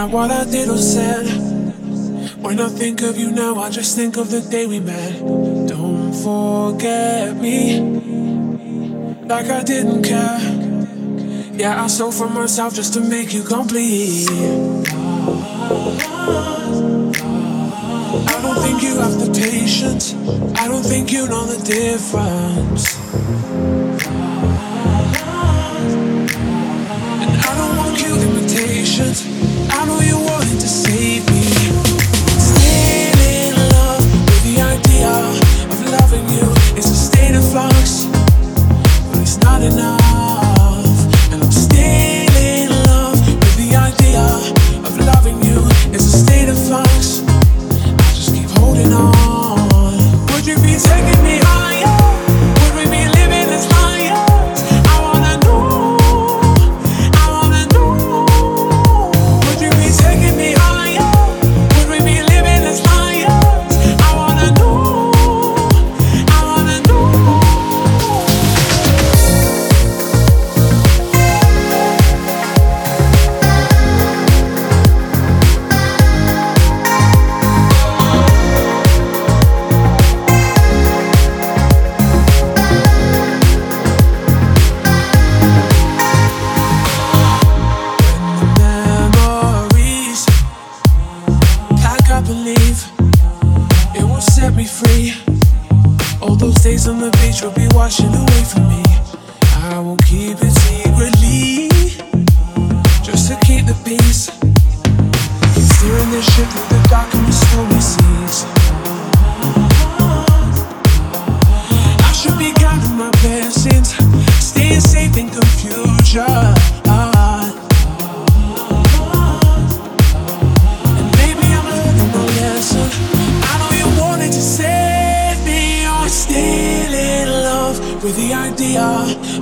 Not what I did or said. When I think of you now, I just think of the day we met. Don't forget me, like I didn't care. Yeah, I stole from myself just to make you complete. I don't think you have the patience. I don't think you know the difference. Free. All those days on the beach will be washing away from me. I will keep it secretly just to keep the peace. Steering this ship with the idea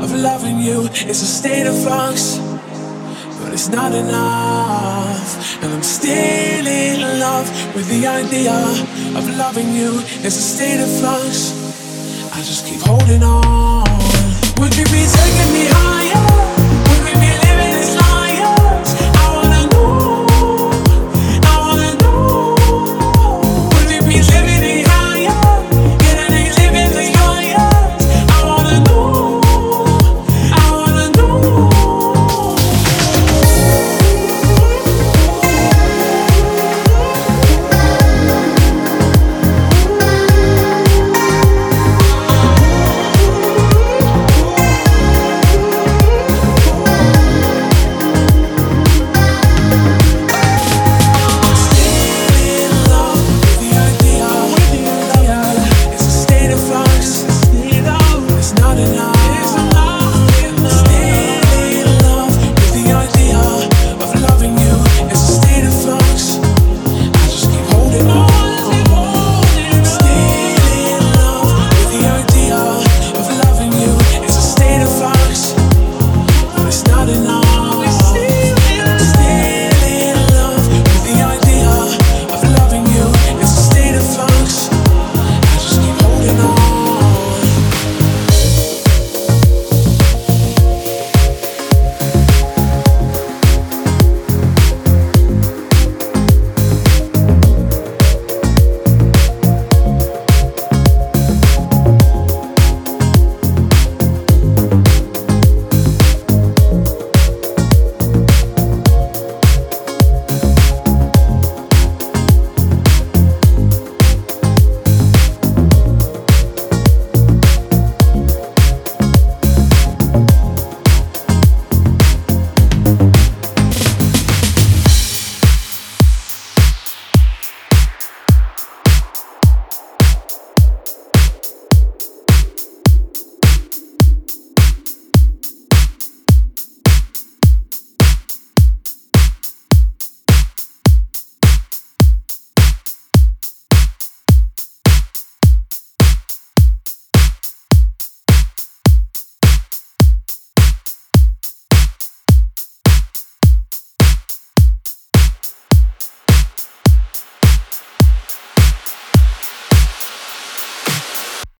of loving you. It's a state of flux, but it's not enough. And I'm still in love with the idea of loving you. It's a state of flux. I just keep holding on. Would you be taking?